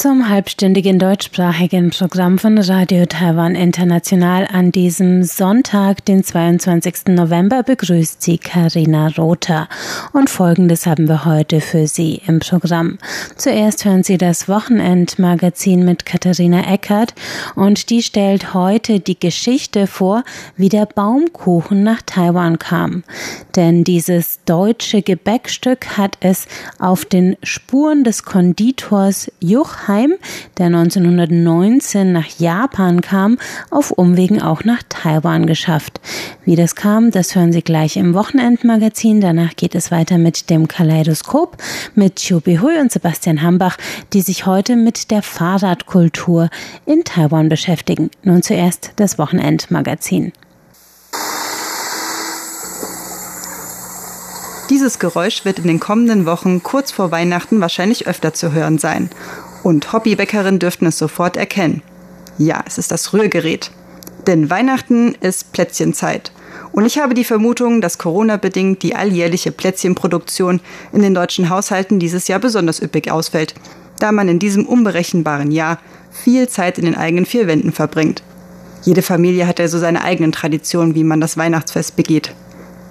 Zum halbstündigen deutschsprachigen Programm von Radio Taiwan International an diesem Sonntag, den 22. November, begrüßt Sie Karina Rother. Und Folgendes haben wir heute für Sie im Programm. Zuerst hören Sie das Wochenendmagazin mit Katharina Eckert und die stellt heute die Geschichte vor, wie der Baumkuchen nach Taiwan kam. Denn dieses deutsche Gebäckstück hat es auf den Spuren des Konditors Juch Heim, der 1919 nach Japan kam, auf Umwegen auch nach Taiwan geschafft. Wie das kam, das hören Sie gleich im Wochenendmagazin. Danach geht es weiter mit dem Kaleidoskop mit Chubi Hui und Sebastian Hambach, die sich heute mit der Fahrradkultur in Taiwan beschäftigen. Nun zuerst das Wochenendmagazin. Dieses Geräusch wird in den kommenden Wochen kurz vor Weihnachten wahrscheinlich öfter zu hören sein. Und Hobbybäckerinnen dürften es sofort erkennen. Ja, es ist das Rührgerät. Denn Weihnachten ist Plätzchenzeit. Und ich habe die Vermutung, dass Corona-bedingt die alljährliche Plätzchenproduktion in den deutschen Haushalten dieses Jahr besonders üppig ausfällt, da man in diesem unberechenbaren Jahr viel Zeit in den eigenen vier Wänden verbringt. Jede Familie hat ja so seine eigenen Traditionen, wie man das Weihnachtsfest begeht.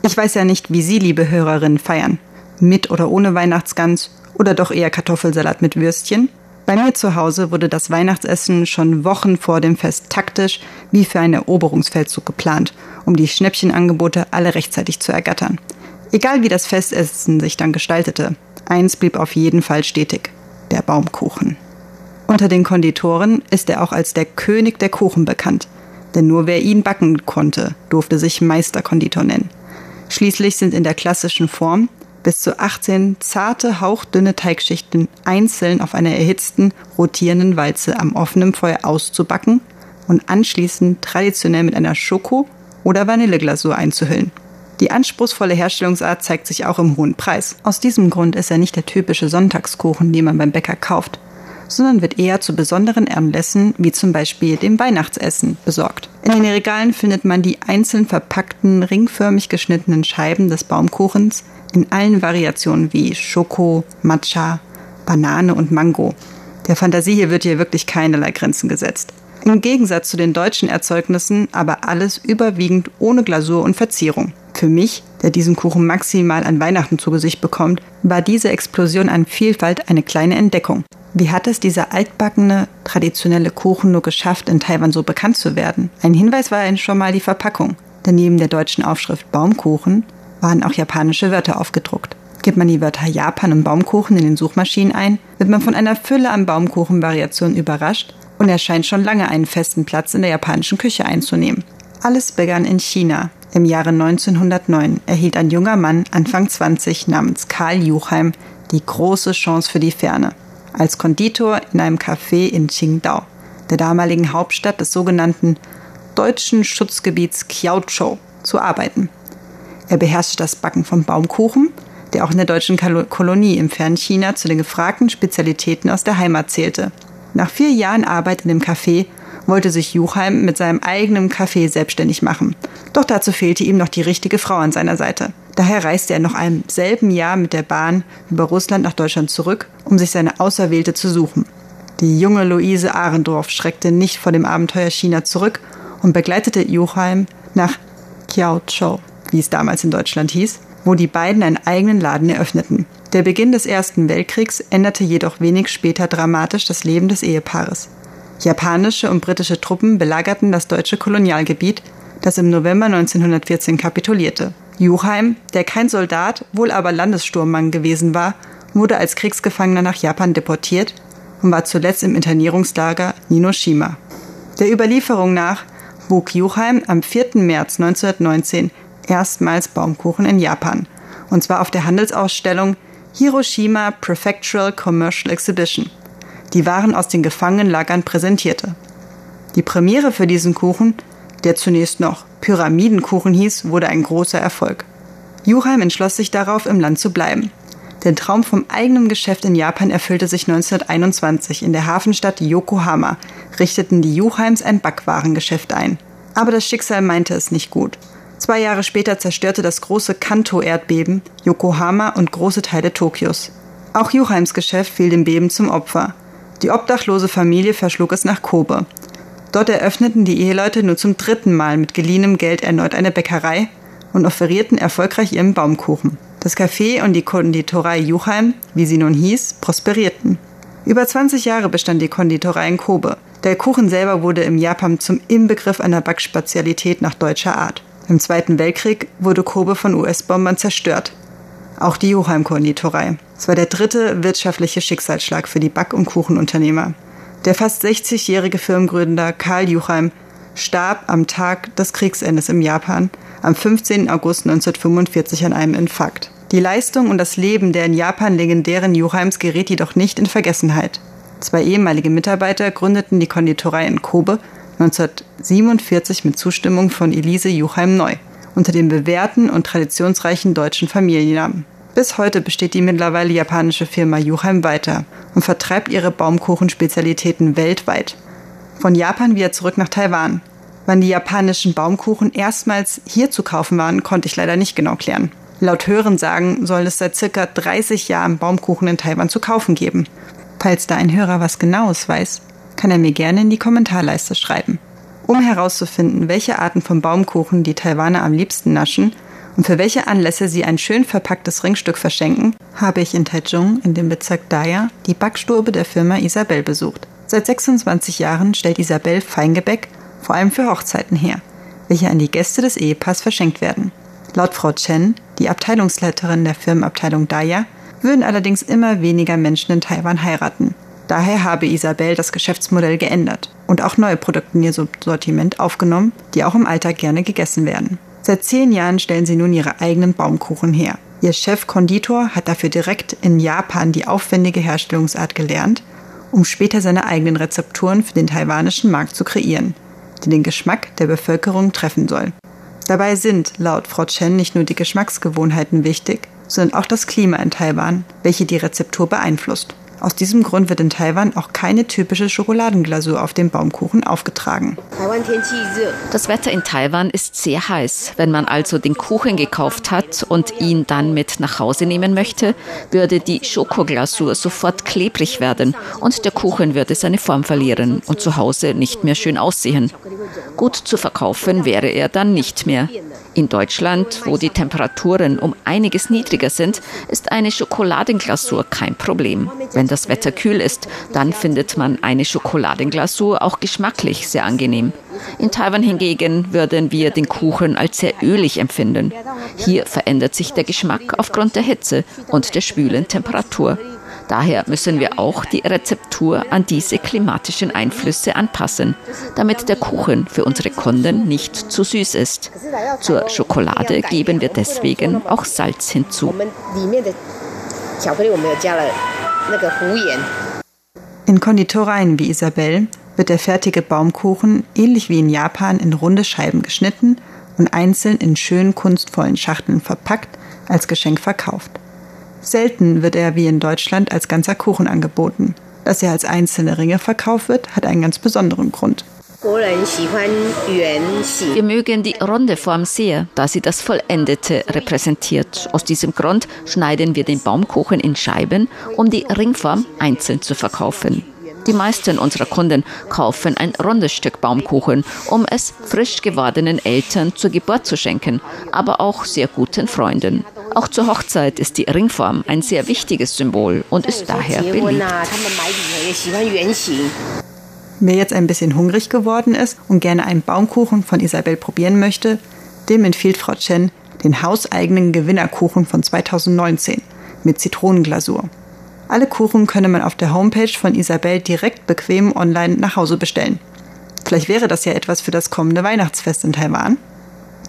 Ich weiß ja nicht, wie Sie, liebe Hörerinnen, feiern. Mit oder ohne Weihnachtsgans oder doch eher Kartoffelsalat mit Würstchen? Bei mir zu Hause wurde das Weihnachtsessen schon Wochen vor dem Fest taktisch wie für einen Eroberungsfeldzug geplant, um die Schnäppchenangebote alle rechtzeitig zu ergattern. Egal wie das Festessen sich dann gestaltete, eins blieb auf jeden Fall stetig: der Baumkuchen. Unter den Konditoren ist er auch als der König der Kuchen bekannt, denn nur wer ihn backen konnte, durfte sich Meisterkonditor nennen. Schließlich sind in der klassischen Form bis zu 18 zarte, hauchdünne Teigschichten einzeln auf einer erhitzten, rotierenden Walze am offenen Feuer auszubacken und anschließend traditionell mit einer Schoko- oder Vanilleglasur einzuhüllen. Die anspruchsvolle Herstellungsart zeigt sich auch im hohen Preis. Aus diesem Grund ist er nicht der typische Sonntagskuchen, den man beim Bäcker kauft, sondern wird eher zu besonderen Anlässen, wie zum Beispiel dem Weihnachtsessen, besorgt. In den Regalen findet man die einzeln verpackten, ringförmig geschnittenen Scheiben des Baumkuchens, in allen Variationen wie Schoko, Matcha, Banane und Mango. Der Fantasie hier wird hier wirklich keinerlei Grenzen gesetzt. Im Gegensatz zu den deutschen Erzeugnissen aber alles überwiegend ohne Glasur und Verzierung. Für mich, der diesen Kuchen maximal an Weihnachten zu Gesicht bekommt, war diese Explosion an Vielfalt eine kleine Entdeckung. Wie hat es dieser altbackene, traditionelle Kuchen nur geschafft, in Taiwan so bekannt zu werden? Ein Hinweis war schon mal die Verpackung. Daneben der deutschen Aufschrift Baumkuchen waren auch japanische Wörter aufgedruckt. Gibt man die Wörter Japan und Baumkuchen in den Suchmaschinen ein, wird man von einer Fülle an Baumkuchenvariationen überrascht und er scheint schon lange einen festen Platz in der japanischen Küche einzunehmen. Alles begann in China. Im Jahre 1909 erhielt ein junger Mann, Anfang 20, namens Karl Juchheim, die große Chance für die Ferne. Als Konditor in einem Café in Qingdao, der damaligen Hauptstadt des sogenannten deutschen Schutzgebiets Kiaochou, zu arbeiten. Er beherrschte das Backen von Baumkuchen, der auch in der deutschen Kolonie im fernen China zu den gefragten Spezialitäten aus der Heimat zählte. Nach vier Jahren Arbeit in dem Café wollte sich Juchheim mit seinem eigenen Café selbstständig machen. Doch dazu fehlte ihm noch die richtige Frau an seiner Seite. Daher reiste er noch im selben Jahr mit der Bahn über Russland nach Deutschland zurück, um sich seine Auserwählte zu suchen. Die junge Luise Ahrendorf schreckte nicht vor dem Abenteuer China zurück und begleitete Juchheim nach Kiaochou wie es damals in Deutschland hieß, wo die beiden einen eigenen Laden eröffneten. Der Beginn des Ersten Weltkriegs änderte jedoch wenig später dramatisch das Leben des Ehepaares. Japanische und britische Truppen belagerten das deutsche Kolonialgebiet, das im November 1914 kapitulierte. Juchheim, der kein Soldat, wohl aber Landessturmmann gewesen war, wurde als Kriegsgefangener nach Japan deportiert und war zuletzt im Internierungslager Ninoshima. Der Überlieferung nach wog Juchheim am 4. März 1919 erstmals Baumkuchen in Japan. Und zwar auf der Handelsausstellung Hiroshima Prefectural Commercial Exhibition, die Waren aus den Gefangenenlagern präsentierte. Die Premiere für diesen Kuchen, der zunächst noch Pyramidenkuchen hieß, wurde ein großer Erfolg. Juchheim entschloss sich darauf, im Land zu bleiben. Der Traum vom eigenen Geschäft in Japan erfüllte sich 1921. In der Hafenstadt Yokohama richteten die Juheims ein Backwarengeschäft ein. Aber das Schicksal meinte es nicht gut. Zwei Jahre später zerstörte das große Kanto-Erdbeben Yokohama und große Teile Tokios. Auch Juheims Geschäft fiel dem Beben zum Opfer. Die obdachlose Familie verschlug es nach Kobe. Dort eröffneten die Eheleute nur zum dritten Mal mit geliehenem Geld erneut eine Bäckerei und offerierten erfolgreich ihren Baumkuchen. Das Café und die Konditorei Juchheim, wie sie nun hieß, prosperierten. Über 20 Jahre bestand die Konditorei in Kobe. Der Kuchen selber wurde im Japan zum Inbegriff einer Backspezialität nach deutscher Art. Im Zweiten Weltkrieg wurde Kobe von US-Bombern zerstört. Auch die Juchheim-Konditorei. Es war der dritte wirtschaftliche Schicksalsschlag für die Back- und Kuchenunternehmer. Der fast 60-jährige Firmengründer Karl Juchheim starb am Tag des Kriegsendes im Japan am 15. August 1945 an einem Infarkt. Die Leistung und das Leben der in Japan legendären Juchheims geriet jedoch nicht in Vergessenheit. Zwei ehemalige Mitarbeiter gründeten die Konditorei in Kobe 1947 mit Zustimmung von Elise Juchheim neu, unter dem bewährten und traditionsreichen deutschen Familiennamen. Bis heute besteht die mittlerweile japanische Firma Juchheim weiter und vertreibt ihre Baumkuchenspezialitäten weltweit. Von Japan wieder zurück nach Taiwan. Wann die japanischen Baumkuchen erstmals hier zu kaufen waren, konnte ich leider nicht genau klären. Laut Hörensagen soll es seit circa 30 Jahren Baumkuchen in Taiwan zu kaufen geben. Falls da ein Hörer was Genaues weiß, kann er mir gerne in die Kommentarleiste schreiben. Um herauszufinden, welche Arten von Baumkuchen die Taiwaner am liebsten naschen und für welche Anlässe sie ein schön verpacktes Ringstück verschenken, habe ich in Taichung in dem Bezirk Daya die Backstube der Firma Isabel besucht. Seit 26 Jahren stellt Isabel Feingebäck vor allem für Hochzeiten her, welche an die Gäste des Ehepaars verschenkt werden. Laut Frau Chen, die Abteilungsleiterin der Firmenabteilung Daya, würden allerdings immer weniger Menschen in Taiwan heiraten. Daher habe Isabel das Geschäftsmodell geändert und auch neue Produkte in ihr Sortiment aufgenommen, die auch im Alltag gerne gegessen werden. Seit zehn Jahren stellen sie nun ihre eigenen Baumkuchen her. Ihr Chef Konditor hat dafür direkt in Japan die aufwendige Herstellungsart gelernt, um später seine eigenen Rezepturen für den taiwanischen Markt zu kreieren, die den Geschmack der Bevölkerung treffen soll. Dabei sind, laut Frau Chen, nicht nur die Geschmacksgewohnheiten wichtig, sondern auch das Klima in Taiwan, welche die Rezeptur beeinflusst. Aus diesem Grund wird in Taiwan auch keine typische Schokoladenglasur auf dem Baumkuchen aufgetragen. Das Wetter in Taiwan ist sehr heiß. Wenn man also den Kuchen gekauft hat und ihn dann mit nach Hause nehmen möchte, würde die Schokoglasur sofort klebrig werden und der Kuchen würde seine Form verlieren und zu Hause nicht mehr schön aussehen. Gut zu verkaufen wäre er dann nicht mehr. In Deutschland, wo die Temperaturen um einiges niedriger sind, ist eine Schokoladenglasur kein Problem. Wenn das Wetter kühl ist, dann findet man eine Schokoladenglasur auch geschmacklich sehr angenehm. In Taiwan hingegen würden wir den Kuchen als sehr ölig empfinden. Hier verändert sich der Geschmack aufgrund der Hitze und der schwülen Temperatur. Daher müssen wir auch die Rezeptur an diese klimatischen Einflüsse anpassen, damit der Kuchen für unsere Kunden nicht zu süß ist. Zur Schokolade geben wir deswegen auch Salz hinzu. In Konditoreien wie Isabel wird der fertige Baumkuchen ähnlich wie in Japan in runde Scheiben geschnitten und einzeln in schönen kunstvollen Schachteln verpackt als Geschenk verkauft. Selten wird er wie in Deutschland als ganzer Kuchen angeboten. Dass er als einzelne Ringe verkauft wird, hat einen ganz besonderen Grund. Wir mögen die runde Form sehr, da sie das Vollendete repräsentiert. Aus diesem Grund schneiden wir den Baumkuchen in Scheiben, um die Ringform einzeln zu verkaufen. Die meisten unserer Kunden kaufen ein rundes Stück Baumkuchen, um es frisch gewordenen Eltern zur Geburt zu schenken, aber auch sehr guten Freunden. Auch zur Hochzeit ist die Ringform ein sehr wichtiges Symbol und ist daher beliebt. Wer jetzt ein bisschen hungrig geworden ist und gerne einen Baumkuchen von Isabel probieren möchte, dem empfiehlt Frau Chen den hauseigenen Gewinnerkuchen von 2019 mit Zitronenglasur. Alle Kuchen könne man auf der Homepage von Isabel direkt bequem online nach Hause bestellen. Vielleicht wäre das ja etwas für das kommende Weihnachtsfest in Taiwan.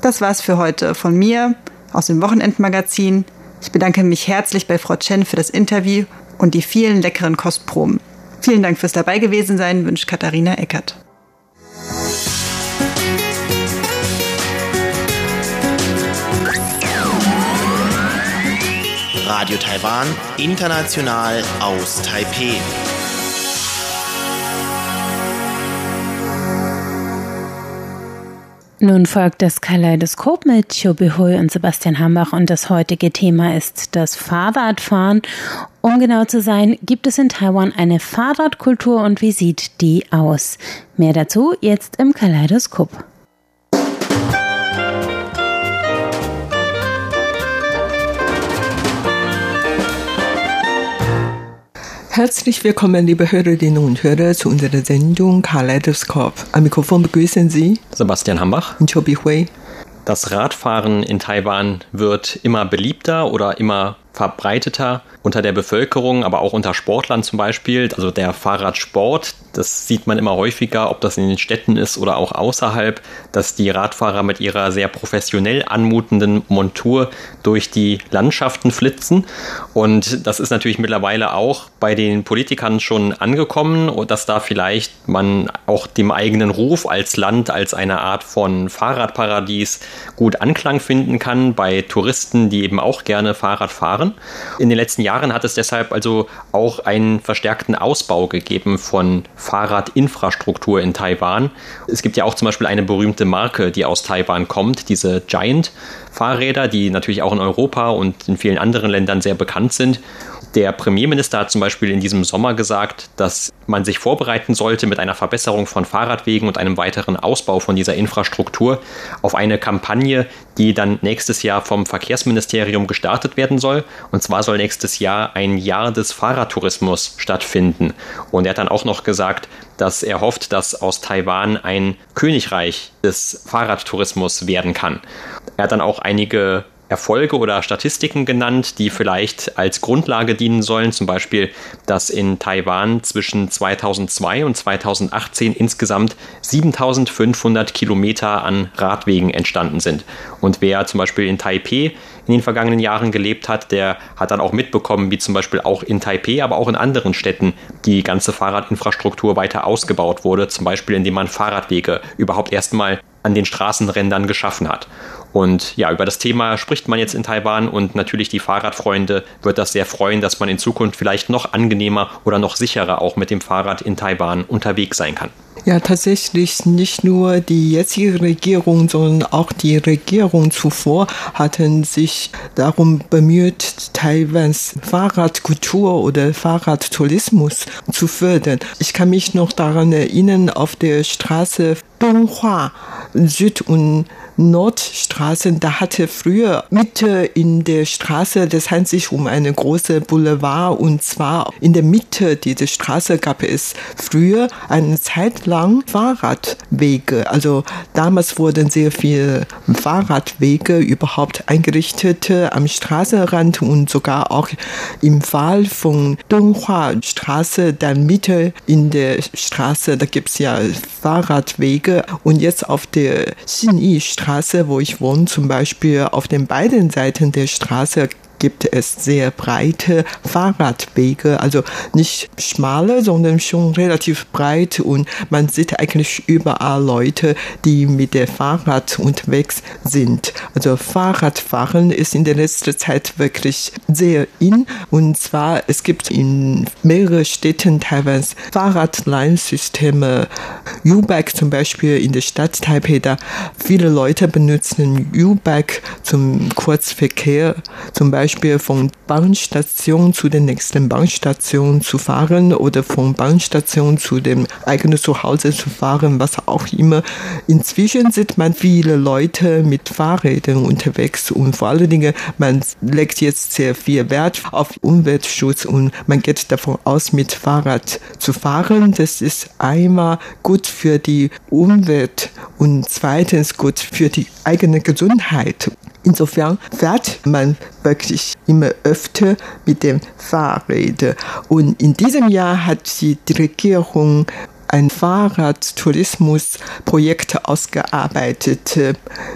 Das war's für heute von mir aus dem Wochenendmagazin. Ich bedanke mich herzlich bei Frau Chen für das Interview und die vielen leckeren Kostproben. Vielen Dank fürs dabei gewesen sein, wünscht Katharina Eckert. Radio Taiwan, international aus Taipeh. Nun folgt das Kaleidoskop mit Chobi Hui und Sebastian Hambach und das heutige Thema ist das Fahrradfahren. Um genau zu sein, gibt es in Taiwan eine Fahrradkultur und wie sieht die aus? Mehr dazu jetzt im Kaleidoskop. Herzlich willkommen, liebe Hörerinnen und Hörer, zu unserer Sendung Kaleidoskop. Am Mikrofon begrüßen Sie Sebastian Hambach und Chobi Hui. Das Radfahren in Taiwan wird immer beliebter oder immer verbreiteter unter der Bevölkerung, aber auch unter Sportlern zum Beispiel. Also der Fahrradsport, das sieht man immer häufiger, ob das in den Städten ist oder auch außerhalb, dass die Radfahrer mit ihrer sehr professionell anmutenden Montur durch die Landschaften flitzen. Und das ist natürlich mittlerweile auch bei den Politikern schon angekommen, dass da vielleicht man auch dem eigenen Ruf als Land, als eine Art von Fahrradparadies gut Anklang finden kann bei Touristen, die eben auch gerne Fahrrad fahren. In den letzten Jahren hat es deshalb also auch einen verstärkten Ausbau gegeben von Fahrradinfrastruktur in Taiwan. Es gibt ja auch zum Beispiel eine berühmte Marke, die aus Taiwan kommt, diese Giant Fahrräder, die natürlich auch in Europa und in vielen anderen Ländern sehr bekannt sind. Der Premierminister hat zum Beispiel in diesem Sommer gesagt, dass man sich vorbereiten sollte mit einer Verbesserung von Fahrradwegen und einem weiteren Ausbau von dieser Infrastruktur auf eine Kampagne, die dann nächstes Jahr vom Verkehrsministerium gestartet werden soll. Und zwar soll nächstes Jahr ein Jahr des Fahrradtourismus stattfinden. Und er hat dann auch noch gesagt, dass er hofft, dass aus Taiwan ein Königreich des Fahrradtourismus werden kann. Er hat dann auch einige Erfolge oder Statistiken genannt, die vielleicht als Grundlage dienen sollen. Zum Beispiel, dass in Taiwan zwischen 2002 und 2018 insgesamt 7500 Kilometer an Radwegen entstanden sind. Und wer zum Beispiel in Taipei in den vergangenen Jahren gelebt hat, der hat dann auch mitbekommen, wie zum Beispiel auch in Taipei, aber auch in anderen Städten die ganze Fahrradinfrastruktur weiter ausgebaut wurde. Zum Beispiel, indem man Fahrradwege überhaupt erstmal an den Straßenrändern geschaffen hat. Und ja, über das Thema spricht man jetzt in Taiwan und natürlich die Fahrradfreunde wird das sehr freuen, dass man in Zukunft vielleicht noch angenehmer oder noch sicherer auch mit dem Fahrrad in Taiwan unterwegs sein kann. Ja, tatsächlich nicht nur die jetzige Regierung, sondern auch die Regierung zuvor hatten sich darum bemüht, Taiwans Fahrradkultur oder Fahrradtourismus zu fördern. Ich kann mich noch daran erinnern, auf der Straße Donghua, Süd- und Nordstraßen, da hatte früher Mitte in der Straße, das handelt sich um eine große Boulevard. Und zwar in der Mitte dieser Straße gab es früher eine Zeit lang Fahrradwege. Also damals wurden sehr viele Fahrradwege überhaupt eingerichtet am Straßenrand und sogar auch im Fall von Donghua Straße, dann Mitte in der Straße, da gibt es ja Fahrradwege. Und jetzt auf der Xinyi Straße Straße, wo ich wohne, zum Beispiel auf den beiden Seiten der Straße gibt es sehr breite Fahrradwege, also nicht schmale, sondern schon relativ breit und man sieht eigentlich überall Leute, die mit dem Fahrrad unterwegs sind. Also Fahrradfahren ist in der letzten Zeit wirklich sehr in und zwar es gibt in mehreren Städten teilweise Fahrradleinsysteme. U-Bike zum Beispiel in der Stadt Taipei, da viele Leute benutzen U-Bike zum Kurzverkehr, zum Beispiel Beispiel von Bahnstation zu der nächsten Bahnstation zu fahren oder von Bahnstation zu dem eigenen Zuhause zu fahren, was auch immer. Inzwischen sieht man viele Leute mit Fahrrädern unterwegs und vor allen Dingen, man legt jetzt sehr viel Wert auf Umweltschutz und man geht davon aus, mit Fahrrad zu fahren. Das ist einmal gut für die Umwelt und zweitens gut für die eigene Gesundheit. Insofern fährt man wirklich immer öfter mit dem Fahrrad. Und in diesem Jahr hat die Regierung ein Fahrradtourismusprojekt ausgearbeitet.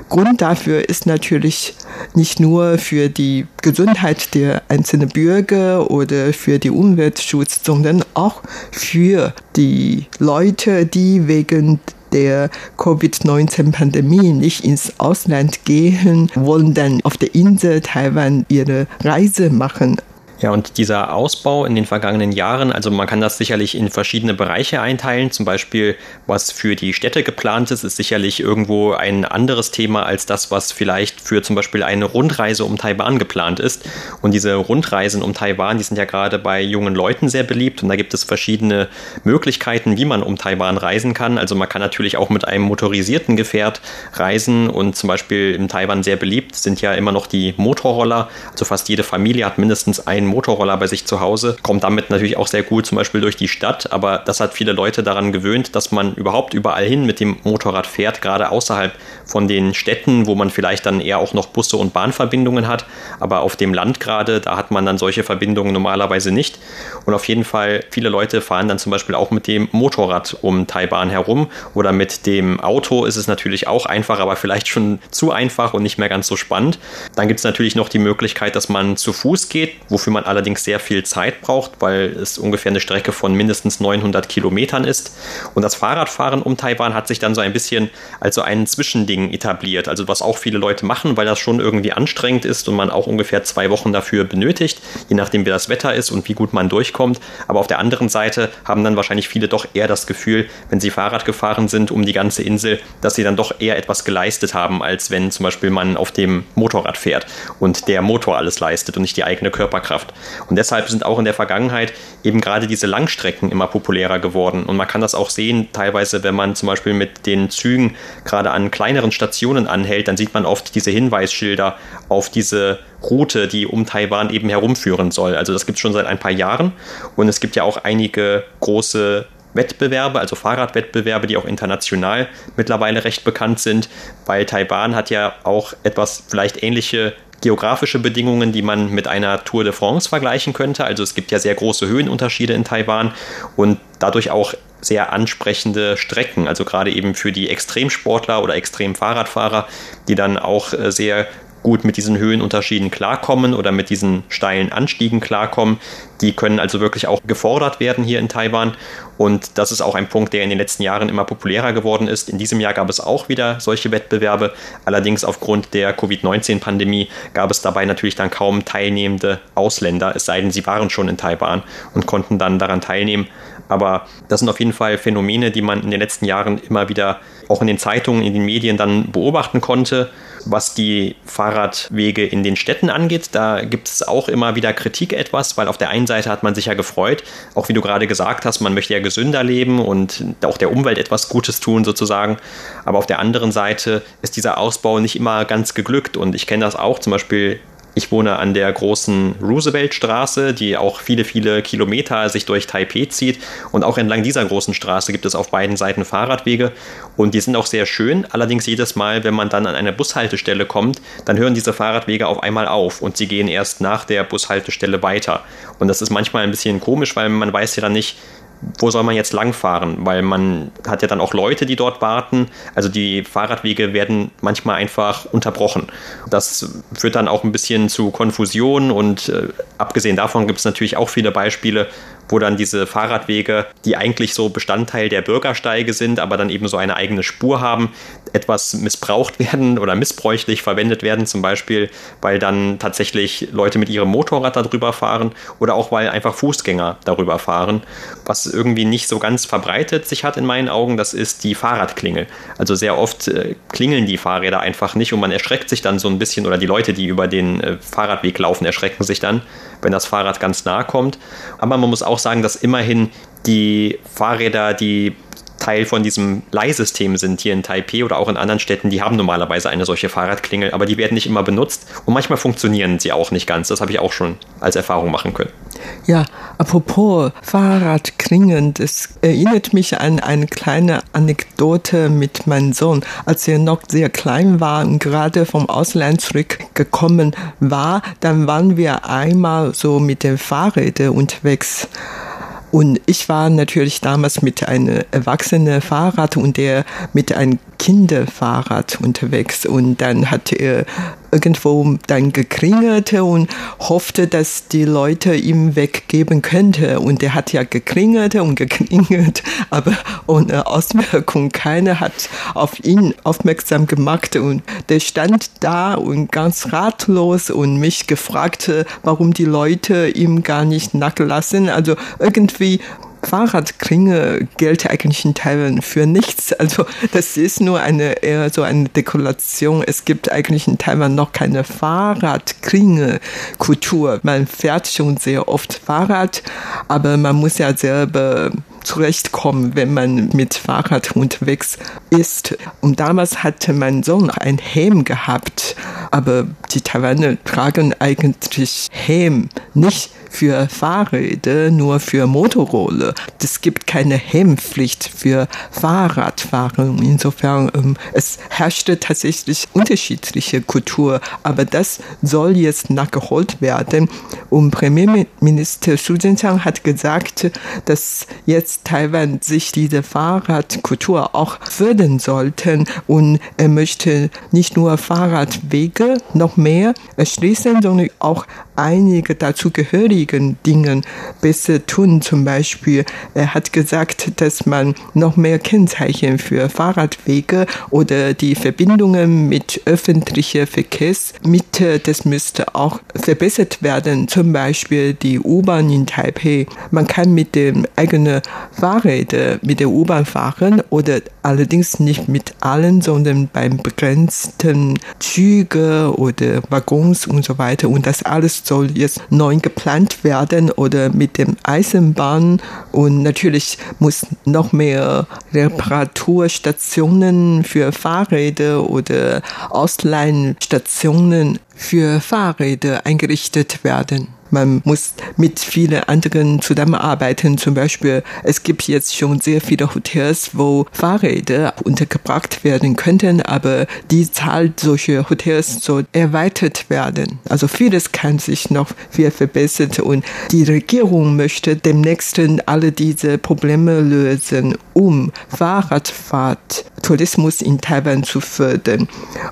Grund dafür ist natürlich nicht nur für die Gesundheit der einzelnen Bürger oder für die Umweltschutz, sondern auch für die Leute, die wegen der Covid-19-Pandemie nicht ins Ausland gehen, wollen dann auf der Insel Taiwan ihre Reise machen. Ja, und dieser Ausbau in den vergangenen Jahren, also man kann das sicherlich in verschiedene Bereiche einteilen. Zum Beispiel, was für die Städte geplant ist, ist sicherlich irgendwo ein anderes Thema als das, was vielleicht für zum Beispiel eine Rundreise um Taiwan geplant ist. Und diese Rundreisen um Taiwan, die sind ja gerade bei jungen Leuten sehr beliebt. Und da gibt es verschiedene Möglichkeiten, wie man um Taiwan reisen kann. Also man kann natürlich auch mit einem motorisierten Gefährt reisen. Und zum Beispiel in Taiwan sehr beliebt sind ja immer noch die Motorroller. Also fast jede Familie hat mindestens einen Motorroller bei sich zu Hause, kommt damit natürlich auch sehr gut zum Beispiel durch die Stadt, aber das hat viele Leute daran gewöhnt, dass man überhaupt überall hin mit dem Motorrad fährt, gerade außerhalb von den Städten, wo man vielleicht dann eher auch noch Busse und Bahnverbindungen hat, aber auf dem Land gerade, da hat man dann solche Verbindungen normalerweise nicht. Und auf jeden Fall, viele Leute fahren dann zum Beispiel auch mit dem Motorrad um Taiwan herum oder mit dem Auto ist es natürlich auch einfach, aber vielleicht schon zu einfach und nicht mehr ganz so spannend. Dann gibt es natürlich noch die Möglichkeit, dass man zu Fuß geht, wofür man allerdings sehr viel Zeit braucht, weil es ungefähr eine Strecke von mindestens 900 Kilometern ist. Und das Fahrradfahren um Taiwan hat sich dann so ein bisschen als so ein Zwischending etabliert. Also was auch viele Leute machen, weil das schon irgendwie anstrengend ist und man auch ungefähr zwei Wochen dafür benötigt, je nachdem wie das Wetter ist und wie gut man durchkommt. Aber auf der anderen Seite haben dann wahrscheinlich viele doch eher das Gefühl, wenn sie Fahrrad gefahren sind um die ganze Insel, dass sie dann doch eher etwas geleistet haben, als wenn zum Beispiel man auf dem Motorrad fährt und der Motor alles leistet und nicht die eigene Körperkraft. Und deshalb sind auch in der Vergangenheit eben gerade diese Langstrecken immer populärer geworden. Und man kann das auch sehen, teilweise, wenn man zum Beispiel mit den Zügen gerade an kleineren Stationen anhält, dann sieht man oft diese Hinweisschilder auf diese Route, die um Taiwan eben herumführen soll. Also das gibt es schon seit ein paar Jahren. Und es gibt ja auch einige große Wettbewerbe, also Fahrradwettbewerbe, die auch international mittlerweile recht bekannt sind, weil Taiwan hat ja auch etwas vielleicht ähnliche geografische Bedingungen, die man mit einer Tour de France vergleichen könnte. Also es gibt ja sehr große Höhenunterschiede in Taiwan und dadurch auch sehr ansprechende Strecken, also gerade eben für die Extremsportler oder Extremfahrradfahrer, die dann auch äh, sehr gut mit diesen Höhenunterschieden klarkommen oder mit diesen steilen Anstiegen klarkommen. Die können also wirklich auch gefordert werden hier in Taiwan. Und das ist auch ein Punkt, der in den letzten Jahren immer populärer geworden ist. In diesem Jahr gab es auch wieder solche Wettbewerbe. Allerdings aufgrund der Covid-19-Pandemie gab es dabei natürlich dann kaum teilnehmende Ausländer, es sei denn, sie waren schon in Taiwan und konnten dann daran teilnehmen. Aber das sind auf jeden Fall Phänomene, die man in den letzten Jahren immer wieder auch in den Zeitungen, in den Medien dann beobachten konnte. Was die Fahrradwege in den Städten angeht, da gibt es auch immer wieder Kritik etwas, weil auf der einen Seite hat man sich ja gefreut, auch wie du gerade gesagt hast, man möchte ja gesünder leben und auch der Umwelt etwas Gutes tun sozusagen. Aber auf der anderen Seite ist dieser Ausbau nicht immer ganz geglückt und ich kenne das auch zum Beispiel ich wohne an der großen Roosevelt-Straße, die auch viele, viele Kilometer sich durch Taipei zieht. Und auch entlang dieser großen Straße gibt es auf beiden Seiten Fahrradwege. Und die sind auch sehr schön. Allerdings jedes Mal, wenn man dann an eine Bushaltestelle kommt, dann hören diese Fahrradwege auf einmal auf und sie gehen erst nach der Bushaltestelle weiter. Und das ist manchmal ein bisschen komisch, weil man weiß ja dann nicht, wo soll man jetzt langfahren? Weil man hat ja dann auch Leute, die dort warten. Also die Fahrradwege werden manchmal einfach unterbrochen. Das führt dann auch ein bisschen zu Konfusion und äh, abgesehen davon gibt es natürlich auch viele Beispiele, wo dann diese Fahrradwege, die eigentlich so Bestandteil der Bürgersteige sind, aber dann eben so eine eigene Spur haben, etwas missbraucht werden oder missbräuchlich verwendet werden, zum Beispiel, weil dann tatsächlich Leute mit ihrem Motorrad darüber fahren oder auch weil einfach Fußgänger darüber fahren. Was irgendwie nicht so ganz verbreitet sich hat in meinen Augen, das ist die Fahrradklingel. Also sehr oft äh, klingeln die Fahrräder einfach nicht und man erschreckt sich dann so ein bisschen oder die Leute, die über den äh, Fahrradweg laufen, erschrecken sich dann, wenn das Fahrrad ganz nah kommt. Aber man muss auch sagen, dass immerhin die Fahrräder, die Teil von diesem Leihsystem sind hier in Taipei oder auch in anderen Städten, die haben normalerweise eine solche Fahrradklingel, aber die werden nicht immer benutzt und manchmal funktionieren sie auch nicht ganz. Das habe ich auch schon als Erfahrung machen können. Ja, apropos Fahrradklingeln, das erinnert mich an eine kleine Anekdote mit meinem Sohn. Als er noch sehr klein war und gerade vom Ausland zurückgekommen war, dann waren wir einmal so mit den Fahrrädern unterwegs. Und ich war natürlich damals mit einem erwachsenen Fahrrad und der mit einem Kinderfahrrad unterwegs. Und dann hat er irgendwo dann geklingelt und hoffte, dass die Leute ihm weggeben könnte. Und er hat ja geklingelt und geklingelt, aber ohne Auswirkung. Keiner hat auf ihn aufmerksam gemacht und der stand da und ganz ratlos und mich gefragt, warum die Leute ihm gar nicht nachlassen. Also irgendwie Fahrradklinge gilt eigentlich in Taiwan für nichts. Also das ist nur eine eher so eine Dekoration. Es gibt eigentlich in Taiwan noch keine Fahrradklinge-Kultur. Man fährt schon sehr oft Fahrrad, aber man muss ja selber zurechtkommen, wenn man mit Fahrrad unterwegs ist. Und damals hatte mein Sohn ein Helm gehabt, aber die Taiwaner tragen eigentlich Helm nicht für Fahrräder, nur für Motorroller. Es gibt keine Helmpflicht für Fahrradfahrer. Insofern ähm, es herrschte tatsächlich unterschiedliche Kultur, aber das soll jetzt nachgeholt werden. Und Premierminister Xu Jinchang hat gesagt, dass jetzt Taiwan sich diese Fahrradkultur auch fördern sollten. Und er möchte nicht nur Fahrradwege noch mehr erschließen, sondern auch einige dazugehörigen Dingen besser tun. Zum Beispiel, er hat gesagt, dass man noch mehr Kennzeichen für Fahrradwege oder die Verbindungen mit öffentlichen Verkehrsmitteln, das müsste auch verbessert werden. Zum Beispiel die U-Bahn in Taipei. Man kann mit dem eigenen Fahrräder mit der U-Bahn fahren oder allerdings nicht mit allen, sondern beim begrenzten Züge oder Waggons und so weiter. Und das alles soll jetzt neu geplant werden oder mit dem Eisenbahn und natürlich muss noch mehr Reparaturstationen für Fahrräder oder Ausleihenstationen für Fahrräder eingerichtet werden. Man muss mit vielen anderen zusammenarbeiten. Zum Beispiel, es gibt jetzt schon sehr viele Hotels, wo Fahrräder untergebracht werden könnten, aber die Zahl solcher Hotels soll erweitert werden. Also vieles kann sich noch viel verbessern und die Regierung möchte demnächst alle diese Probleme lösen, um Fahrradfahrt Tourismus in Taiwan zu fördern.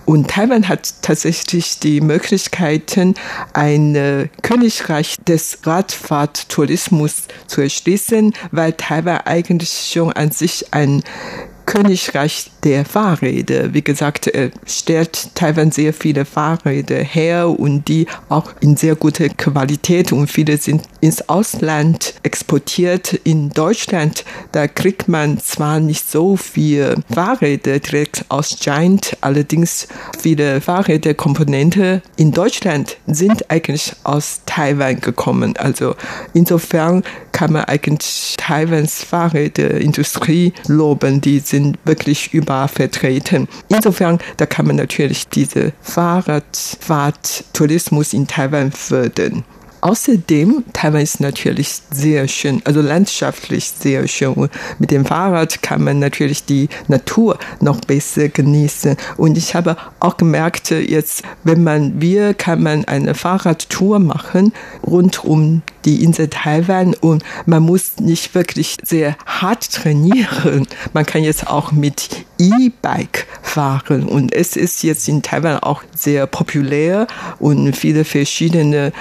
Und Taiwan hat tatsächlich die Möglichkeiten, ein Königreich des Radfahrttourismus zu erschließen, weil Taiwan eigentlich schon an sich ein Königreich der Fahrräder. Wie gesagt, stellt Taiwan sehr viele Fahrräder her und die auch in sehr guter Qualität und viele sind ins Ausland exportiert. In Deutschland, da kriegt man zwar nicht so viele Fahrräder direkt aus Giant, allerdings viele Fahrräderkomponente in Deutschland sind eigentlich aus Taiwan gekommen. Also insofern kann man eigentlich Taiwans Fahrräderindustrie loben. Die sind wirklich überall vertreten. Insofern, da kann man natürlich diese Fahrradfahrttourismus in Taiwan fördern. Außerdem, Taiwan ist natürlich sehr schön, also landschaftlich sehr schön. Mit dem Fahrrad kann man natürlich die Natur noch besser genießen. Und ich habe auch gemerkt, jetzt, wenn man will, kann man eine Fahrradtour machen rund um die Insel Taiwan und man muss nicht wirklich sehr hart trainieren. Man kann jetzt auch mit E-Bike fahren und es ist jetzt in Taiwan auch sehr populär und viele verschiedene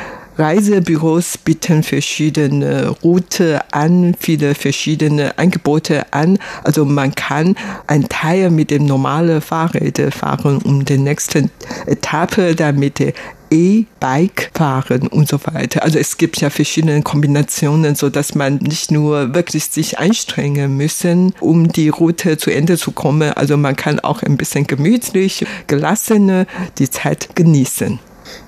Reisebüros bieten verschiedene Route an, viele verschiedene Angebote an. Also man kann ein Teil mit dem normalen Fahrrad fahren und die nächste Etappe dann mit der E-Bike fahren und so weiter. Also es gibt ja verschiedene Kombinationen, so dass man nicht nur wirklich sich anstrengen müssen, um die Route zu Ende zu kommen. Also man kann auch ein bisschen gemütlich, gelassener die Zeit genießen.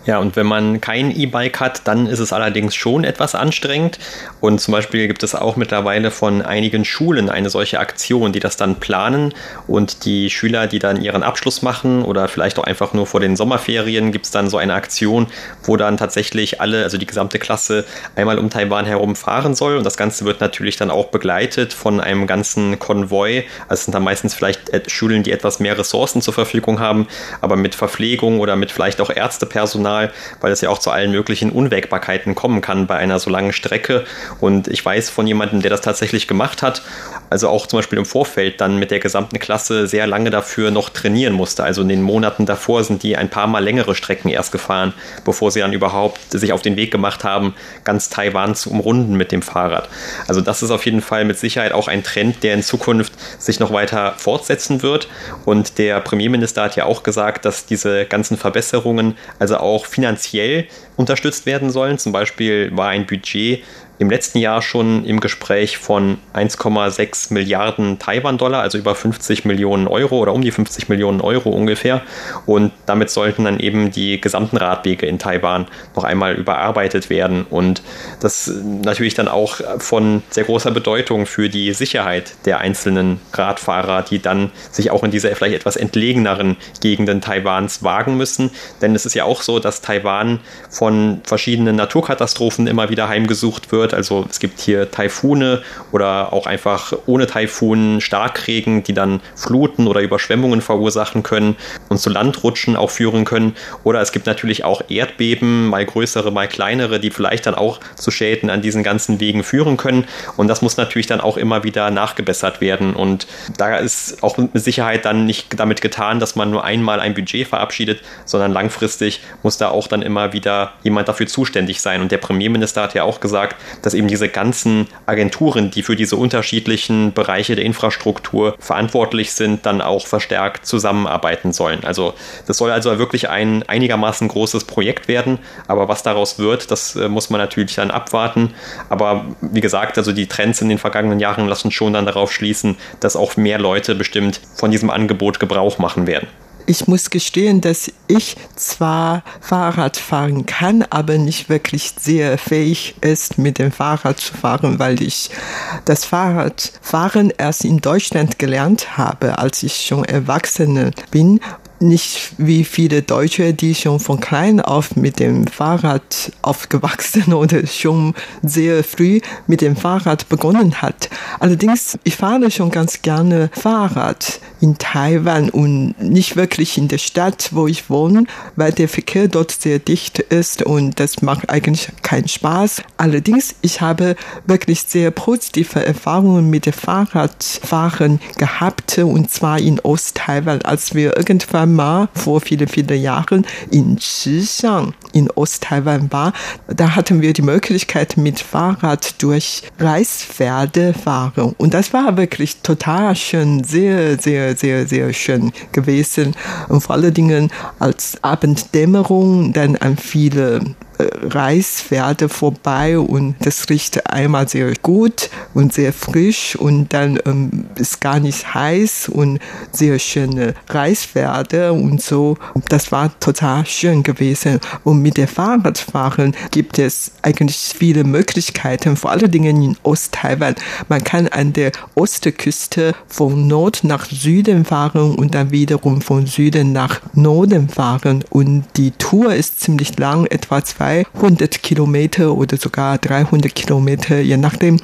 Ja, und wenn man kein E-Bike hat, dann ist es allerdings schon etwas anstrengend. Und zum Beispiel gibt es auch mittlerweile von einigen Schulen eine solche Aktion, die das dann planen. Und die Schüler, die dann ihren Abschluss machen oder vielleicht auch einfach nur vor den Sommerferien, gibt es dann so eine Aktion, wo dann tatsächlich alle, also die gesamte Klasse, einmal um Taiwan herum fahren soll. Und das Ganze wird natürlich dann auch begleitet von einem ganzen Konvoi. Also es sind dann meistens vielleicht Schulen, die etwas mehr Ressourcen zur Verfügung haben, aber mit Verpflegung oder mit vielleicht auch Ärztepersonal Personal, weil es ja auch zu allen möglichen Unwägbarkeiten kommen kann bei einer so langen Strecke. Und ich weiß von jemandem, der das tatsächlich gemacht hat, also auch zum Beispiel im Vorfeld dann mit der gesamten Klasse sehr lange dafür noch trainieren musste. Also in den Monaten davor sind die ein paar Mal längere Strecken erst gefahren, bevor sie dann überhaupt sich auf den Weg gemacht haben, ganz Taiwan zu umrunden mit dem Fahrrad. Also das ist auf jeden Fall mit Sicherheit auch ein Trend, der in Zukunft sich noch weiter fortsetzen wird. Und der Premierminister hat ja auch gesagt, dass diese ganzen Verbesserungen also auch finanziell unterstützt werden sollen. Zum Beispiel war ein Budget im letzten Jahr schon im Gespräch von 1,6 Milliarden Taiwan-Dollar, also über 50 Millionen Euro oder um die 50 Millionen Euro ungefähr. Und damit sollten dann eben die gesamten Radwege in Taiwan noch einmal überarbeitet werden. Und das natürlich dann auch von sehr großer Bedeutung für die Sicherheit der einzelnen Radfahrer, die dann sich auch in diese vielleicht etwas entlegeneren Gegenden Taiwans wagen müssen. Denn es ist ja auch so, dass Taiwan von verschiedenen Naturkatastrophen immer wieder heimgesucht wird wird. Also es gibt hier Taifune oder auch einfach ohne Taifun Starkregen, die dann Fluten oder Überschwemmungen verursachen können und zu Landrutschen auch führen können. Oder es gibt natürlich auch Erdbeben, mal größere, mal kleinere, die vielleicht dann auch zu Schäden an diesen ganzen Wegen führen können. Und das muss natürlich dann auch immer wieder nachgebessert werden. Und da ist auch mit Sicherheit dann nicht damit getan, dass man nur einmal ein Budget verabschiedet, sondern langfristig muss da auch dann immer wieder jemand dafür zuständig sein. Und der Premierminister hat ja auch gesagt, dass eben diese ganzen Agenturen, die für diese unterschiedlichen Bereiche der Infrastruktur verantwortlich sind, dann auch verstärkt zusammenarbeiten sollen. Also das soll also wirklich ein einigermaßen großes Projekt werden, aber was daraus wird, das äh, muss man natürlich dann abwarten. Aber wie gesagt, also die Trends in den vergangenen Jahren lassen schon dann darauf schließen, dass auch mehr Leute bestimmt von diesem Angebot Gebrauch machen werden. Ich muss gestehen, dass ich zwar Fahrrad fahren kann, aber nicht wirklich sehr fähig ist, mit dem Fahrrad zu fahren, weil ich das Fahrradfahren erst in Deutschland gelernt habe, als ich schon Erwachsene bin nicht wie viele Deutsche, die schon von klein auf mit dem Fahrrad aufgewachsen oder schon sehr früh mit dem Fahrrad begonnen hat. Allerdings, ich fahre schon ganz gerne Fahrrad in Taiwan und nicht wirklich in der Stadt, wo ich wohne, weil der Verkehr dort sehr dicht ist und das macht eigentlich keinen Spaß. Allerdings, ich habe wirklich sehr positive Erfahrungen mit dem Fahrradfahren gehabt und zwar in Ost-Taiwan, als wir irgendwann mal vor vielen, vielen Jahren in Zhishan in Ost-Taiwan war. Da hatten wir die Möglichkeit, mit Fahrrad durch Reispferde fahren. Und das war wirklich total schön, sehr, sehr, sehr, sehr schön gewesen. Und vor allen Dingen als Abenddämmerung dann an viele Reispferde vorbei und das riecht einmal sehr gut und sehr frisch und dann ähm, ist gar nicht heiß und sehr schöne Reispferde und so. Das war total schön gewesen. Und mit der Fahrradfahren gibt es eigentlich viele Möglichkeiten, vor allen Dingen in Osttaiwan. Man kann an der Ostküste von Nord nach Süden fahren und dann wiederum von Süden nach Norden fahren und die Tour ist ziemlich lang, etwa zwei 200 Kilometer oder sogar 300 Kilometer, je nachdem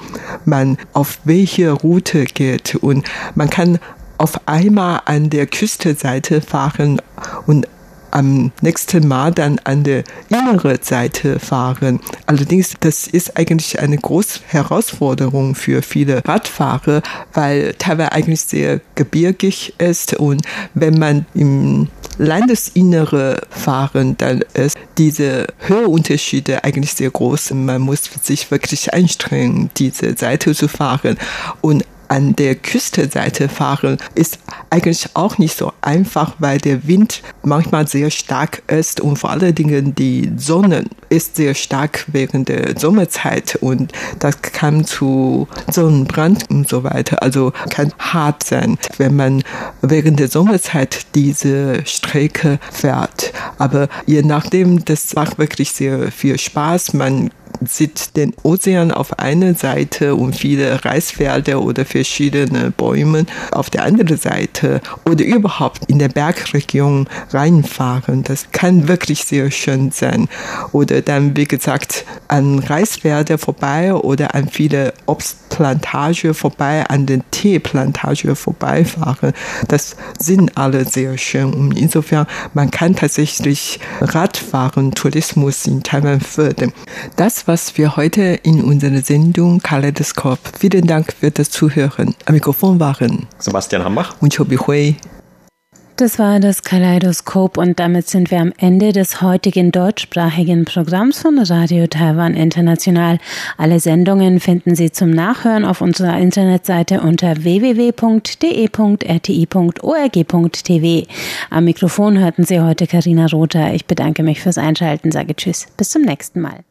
man auf welche Route geht. Und man kann auf einmal an der Küstenseite fahren und am nächsten Mal dann an der inneren Seite fahren. Allerdings, das ist eigentlich eine große Herausforderung für viele Radfahrer, weil Taiwan eigentlich sehr gebirgig ist und wenn man im Landesinnere fahren, dann ist diese Höheunterschiede eigentlich sehr groß. Man muss sich wirklich anstrengen, diese Seite zu fahren. Und an der Küstenseite fahren ist eigentlich auch nicht so einfach, weil der Wind manchmal sehr stark ist und vor allen Dingen die Sonne ist sehr stark während der Sommerzeit und das kann zu Sonnenbrand und so weiter. Also kann hart sein, wenn man während der Sommerzeit diese Strecke fährt. Aber je nachdem, das macht wirklich sehr viel Spaß. Man sieht den Ozean auf einer Seite und viele Reisfelder oder verschiedene Bäume auf der anderen Seite oder überhaupt in der Bergregion reinfahren. Das kann wirklich sehr schön sein. Oder dann, wie gesagt, an Reisfelder vorbei oder an viele Obstplantage vorbei, an den Teeplantage vorbeifahren. Das sind alle sehr schön. Und insofern, man kann tatsächlich Radfahren, Tourismus in Taiwan fördern. Das, was wir heute in unserer Sendung Kaleidoskop. Vielen Dank für das Zuhören. Am Mikrofon waren Sebastian Hambach und Chobi Hui. Das war das Kaleidoskop und damit sind wir am Ende des heutigen deutschsprachigen Programms von Radio Taiwan International. Alle Sendungen finden Sie zum Nachhören auf unserer Internetseite unter www.de.rti.org.tv. Am Mikrofon hörten Sie heute Karina Rother. Ich bedanke mich fürs Einschalten, sage Tschüss. Bis zum nächsten Mal.